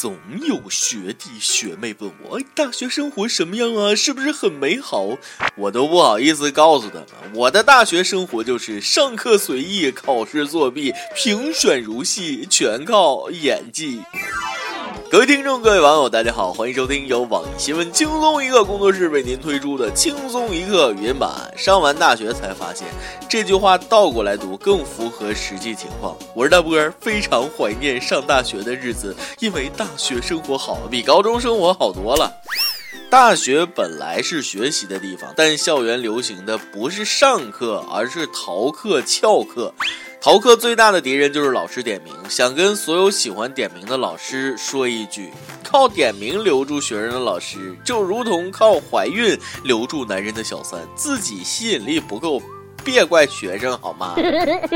总有学弟学妹问我哎大学生活什么样啊？是不是很美好？我都不好意思告诉他们，我的大学生活就是上课随意，考试作弊，评选如戏，全靠演技。各位听众，各位网友，大家好，欢迎收听由网易新闻轻松一刻工作室为您推出的轻松一刻语音版。上完大学才发现，这句话倒过来读更符合实际情况。我是大波儿，非常怀念上大学的日子，因为大学生活好，比高中生活好多了。大学本来是学习的地方，但校园流行的不是上课，而是逃课、翘课。逃课最大的敌人就是老师点名，想跟所有喜欢点名的老师说一句：靠点名留住学生的老师，就如同靠怀孕留住男人的小三，自己吸引力不够，别怪学生好吗？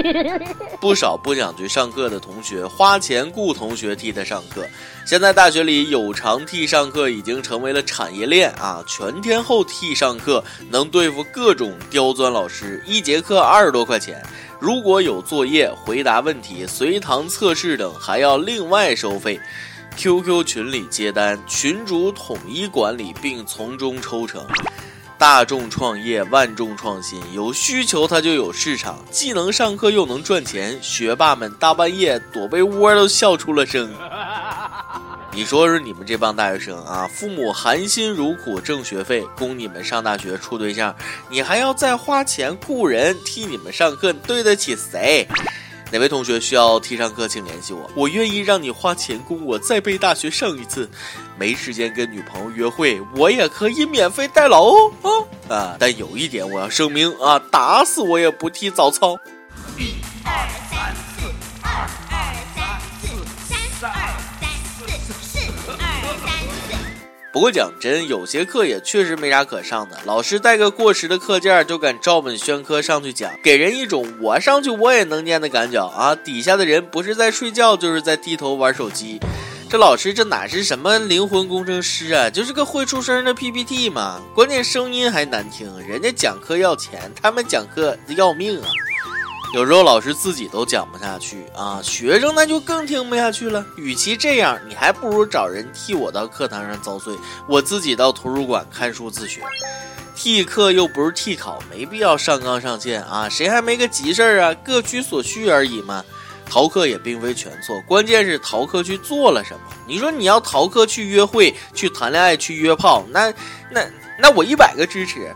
不少不想去上课的同学花钱雇同学替他上课，现在大学里有偿替上课已经成为了产业链啊！全天候替上课能对付各种刁钻老师，一节课二十多块钱。如果有作业、回答问题、随堂测试等，还要另外收费。QQ 群里接单，群主统一管理并从中抽成。大众创业，万众创新，有需求它就有市场，既能上课又能赚钱。学霸们大半夜躲被窝都笑出了声。你说说你们这帮大学生啊，父母含辛茹苦挣学费供你们上大学处对象，你还要再花钱雇人替你们上课，对得起谁？哪位同学需要替上课，请联系我，我愿意让你花钱供我再被大学上一次。没时间跟女朋友约会，我也可以免费代劳哦啊啊！但有一点我要声明啊，打死我也不替早操。不过讲真，有些课也确实没啥可上的。老师带个过时的课件就敢照本宣科上去讲，给人一种我上去我也能念的感觉啊！底下的人不是在睡觉，就是在低头玩手机。这老师这哪是什么灵魂工程师啊？就是个会出声的 PPT 嘛！关键声音还难听，人家讲课要钱，他们讲课要命啊！有时候老师自己都讲不下去啊，学生那就更听不下去了。与其这样，你还不如找人替我到课堂上遭罪，我自己到图书馆看书自学。替课又不是替考，没必要上纲上线啊。谁还没个急事儿啊？各取所需而已嘛。逃课也并非全错，关键是逃课去做了什么。你说你要逃课去约会、去谈恋爱、去约炮，那那那我一百个支持。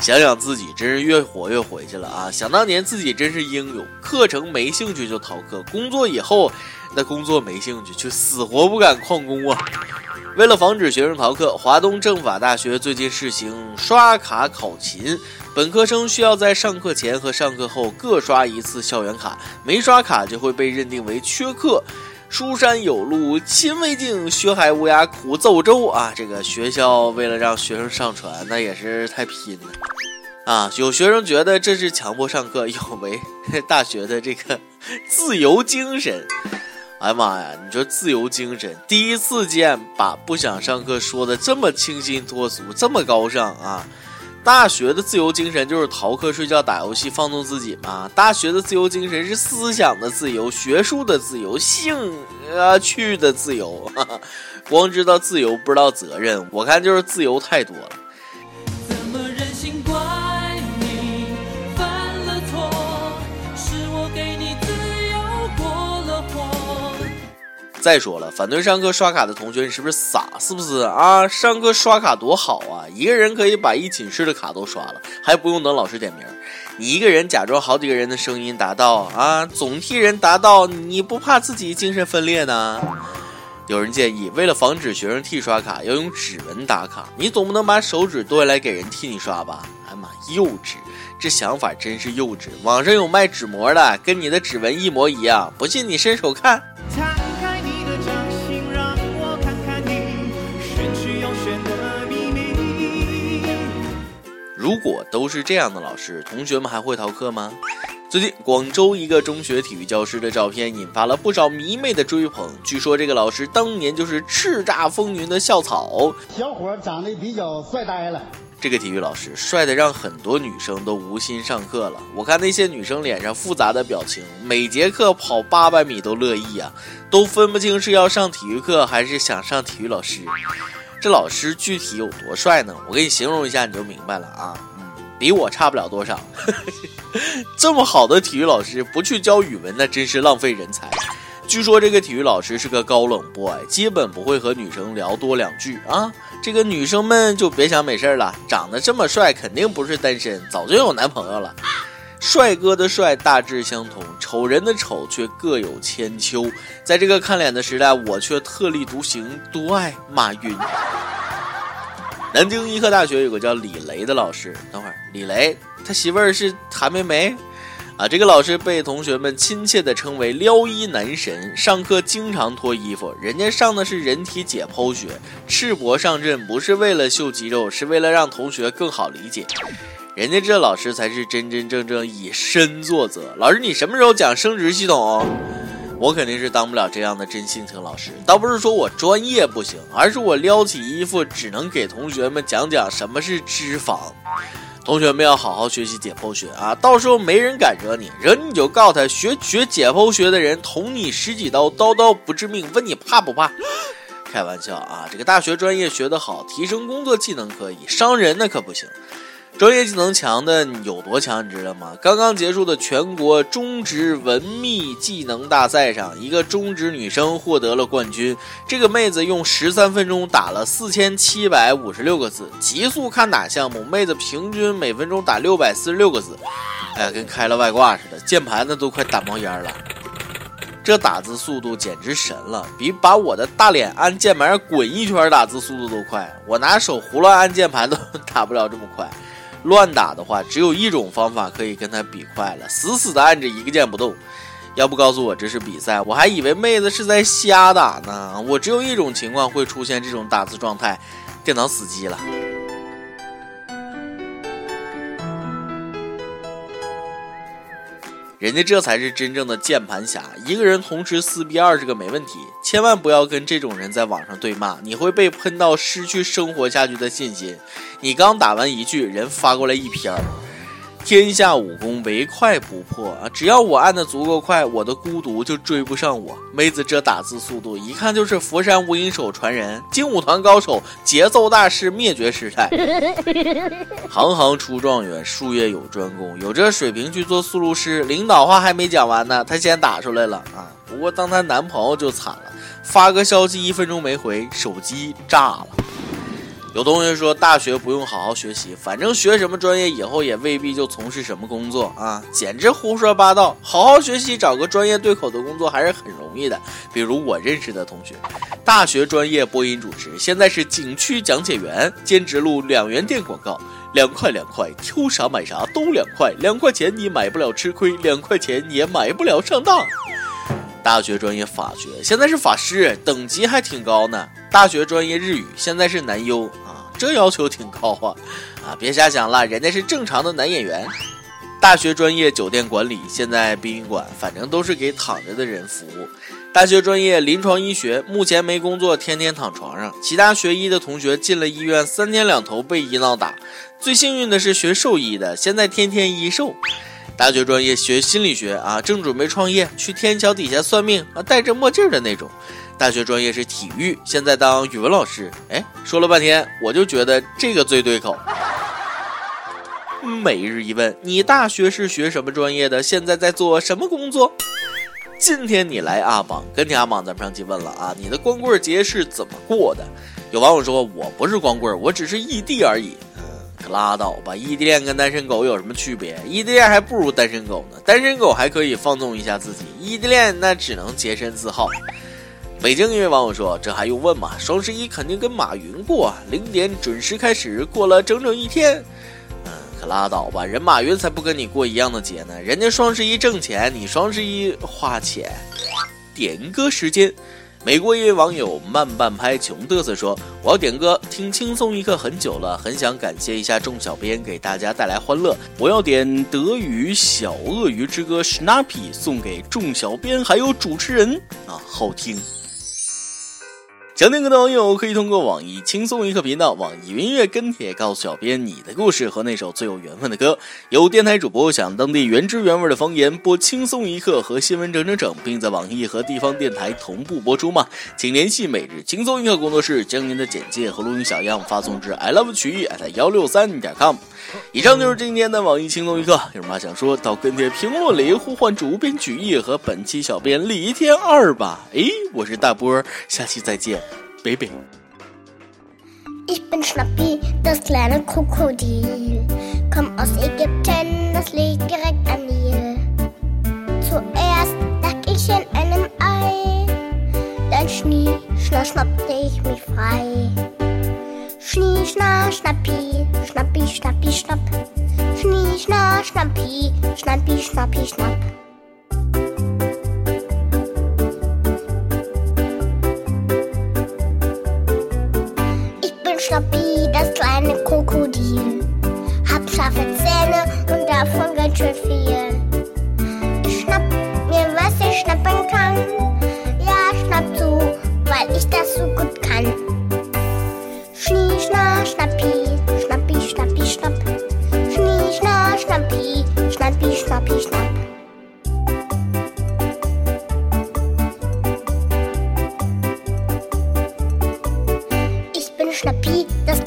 想想自己真是越活越回去了啊！想当年自己真是英勇，课程没兴趣就逃课，工作以后那工作没兴趣却死活不敢旷工啊！为了防止学生逃课，华东政法大学最近试行刷卡考勤，本科生需要在上课前和上课后各刷一次校园卡，没刷卡就会被认定为缺课。书山有路勤为径，学海无涯苦奏舟啊！这个学校为了让学生上船，那也是太拼了啊！有学生觉得这是强迫上课，有违 大学的这个自由精神。哎呀妈呀！你说自由精神，第一次见把不想上课说的这么清新脱俗，这么高尚啊！大学的自由精神就是逃课、睡觉、打游戏、放纵自己嘛。大学的自由精神是思想的自由、学术的自由、兴啊趣的自由。光知道自由不知道责任，我看就是自由太多了。再说了，反对上课刷卡的同学，你是不是傻？是不是啊？上课刷卡多好啊！一个人可以把一寝室的卡都刷了，还不用等老师点名。你一个人假装好几个人的声音达到啊，总替人达到，你不怕自己精神分裂呢？有人建议，为了防止学生替刷卡，要用指纹打卡。你总不能把手指剁下来给人替你刷吧？哎妈，幼稚！这想法真是幼稚。网上有卖纸膜的，跟你的指纹一模一样，不信你伸手看。如果都是这样的老师，同学们还会逃课吗？最近广州一个中学体育教师的照片引发了不少迷妹的追捧。据说这个老师当年就是叱咤风云的校草，小伙长得比较帅呆了。这个体育老师帅的让很多女生都无心上课了。我看那些女生脸上复杂的表情，每节课跑八百米都乐意啊，都分不清是要上体育课还是想上体育老师。这老师具体有多帅呢？我给你形容一下你就明白了啊。嗯，比我差不了多少。这么好的体育老师不去教语文，那真是浪费人才。据说这个体育老师是个高冷 boy，基本不会和女生聊多两句啊。这个女生们就别想美事了，长得这么帅，肯定不是单身，早就有男朋友了。帅哥的帅大致相同，丑人的丑却各有千秋。在这个看脸的时代，我却特立独行，独爱马云。南京医科大学有个叫李雷的老师，等会儿李雷他媳妇儿是韩梅梅。啊，这个老师被同学们亲切地称为“撩衣男神”，上课经常脱衣服。人家上的是人体解剖学，赤膊上阵不是为了秀肌肉，是为了让同学更好理解。人家这老师才是真真正正以身作则。老师，你什么时候讲生殖系统？我肯定是当不了这样的真性情老师。倒不是说我专业不行，而是我撩起衣服只能给同学们讲讲什么是脂肪。同学们要好好学习解剖学啊！到时候没人敢惹你，惹你就告他学学解剖学的人捅你十几刀，刀刀不致命，问你怕不怕？开玩笑啊！这个大学专业学得好，提升工作技能可以，伤人那可不行。专业技能强的有多强，你知道吗？刚刚结束的全国中职文秘技能大赛上，一个中职女生获得了冠军。这个妹子用十三分钟打了四千七百五十六个字，极速看打项目，妹子平均每分钟打六百四十六个字，哎，跟开了外挂似的，键盘子都快打冒烟了。这打字速度简直神了，比把我的大脸按键盘上滚一圈打字速度都快。我拿手胡乱按键盘都打不了这么快。乱打的话，只有一种方法可以跟他比快了，死死的按着一个键不动。要不告诉我这是比赛，我还以为妹子是在瞎打呢。我只有一种情况会出现这种打字状态，电脑死机了。人家这才是真正的键盘侠，一个人同时撕逼二十个没问题。千万不要跟这种人在网上对骂，你会被喷到失去生活下去的信心。你刚打完一句，人发过来一篇儿。天下武功唯快不破啊！只要我按的足够快，我的孤独就追不上我。妹子这打字速度，一看就是佛山无影手传人，精武团高手，节奏大师，灭绝师太。行行出状元，术业有专攻，有这水平去做速录师。领导话还没讲完呢，他先打出来了啊！不过当她男朋友就惨了，发个消息一分钟没回，手机炸了。有同学说大学不用好好学习，反正学什么专业以后也未必就从事什么工作啊，简直胡说八道！好好学习，找个专业对口的工作还是很容易的。比如我认识的同学，大学专业播音主持，现在是景区讲解员，兼职录两元店广告，两块两块，挑啥买啥都两块，两块钱你买不了吃亏，两块钱你也买不了上当。大学专业法学，现在是法师，等级还挺高呢。大学专业日语，现在是男优。这要求挺高啊！啊，别瞎想了，人家是正常的男演员。大学专业酒店管理，现在殡仪馆，反正都是给躺着的人服务。大学专业临床医学，目前没工作，天天躺床上。其他学医的同学进了医院，三天两头被医闹打。最幸运的是学兽医的，现在天天医兽。大学专业学心理学啊，正准备创业，去天桥底下算命啊，戴着墨镜的那种。大学专业是体育，现在当语文老师。哎，说了半天，我就觉得这个最对口。每日一问：你大学是学什么专业的？现在在做什么工作？今天你来阿榜，跟你阿榜咱们上期问了啊，你的光棍节是怎么过的？有网友说我不是光棍，我只是异地而已。嗯，可拉倒吧，异地恋跟单身狗有什么区别？异地恋还不如单身狗呢，单身狗还可以放纵一下自己，异地恋那只能洁身自好。北京一位网友说：“这还用问吗？双十一肯定跟马云过，零点准时开始，过了整整一天。嗯，可拉倒吧，人马云才不跟你过一样的节呢。人家双十一挣钱，你双十一花钱。”点歌时间，美国一位网友慢半拍穷嘚瑟说：“我要点歌，听轻松一刻很久了，很想感谢一下众小编给大家带来欢乐。我要点德语小鳄鱼之歌 Snappy 送给众小编还有主持人啊，好听。”想听歌的网友可以通过网易轻松一刻频道、网易云音乐跟帖告诉小编你的故事和那首最有缘分的歌。有电台主播想当地原汁原味的方言播轻松一刻和新闻整整整，并在网易和地方电台同步播出吗？请联系每日轻松一刻工作室，将您的简介和录音小样发送至 i love 曲艺 at 幺六三点 com。以上就是今天的网易轻松一刻，有什么想说到跟帖评论里呼唤主编曲艺和本期小编李天二吧。哎，我是大波，下期再见。Baby. Ich bin Schnappi, das kleine Krokodil. Komm aus Ägypten, das liegt direkt am Nil. Zuerst lag ich in einem Ei, dann schnie, schna, schnappte ich mich frei. Schnie, schna, schnappi, schnappi, schnappi, schnapp. Schnie, schna, schnappi, schnappi, schnappi, schnapp. Schnappi, das kleine Krokodil. Hab scharfe Zähne und davon ganz schön viel. Ich schnapp mir, was ich schnappen kann. Ja, schnapp zu, weil ich das so gut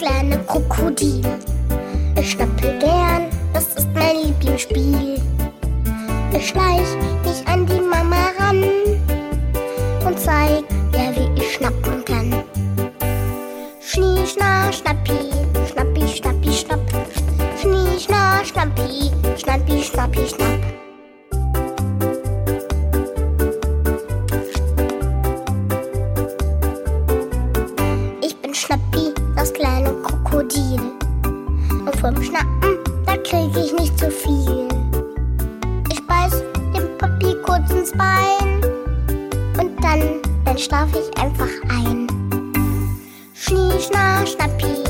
kleine Krokodil. Ich schnappe gern, das ist mein Lieblingsspiel. Ich schleich mich an die Mama ran und zeig ihr, wie ich schnappen kann. Schnie, schna, schnappi, Bein und dann, dann schlaf ich einfach ein. Schnie, schna, schnappi,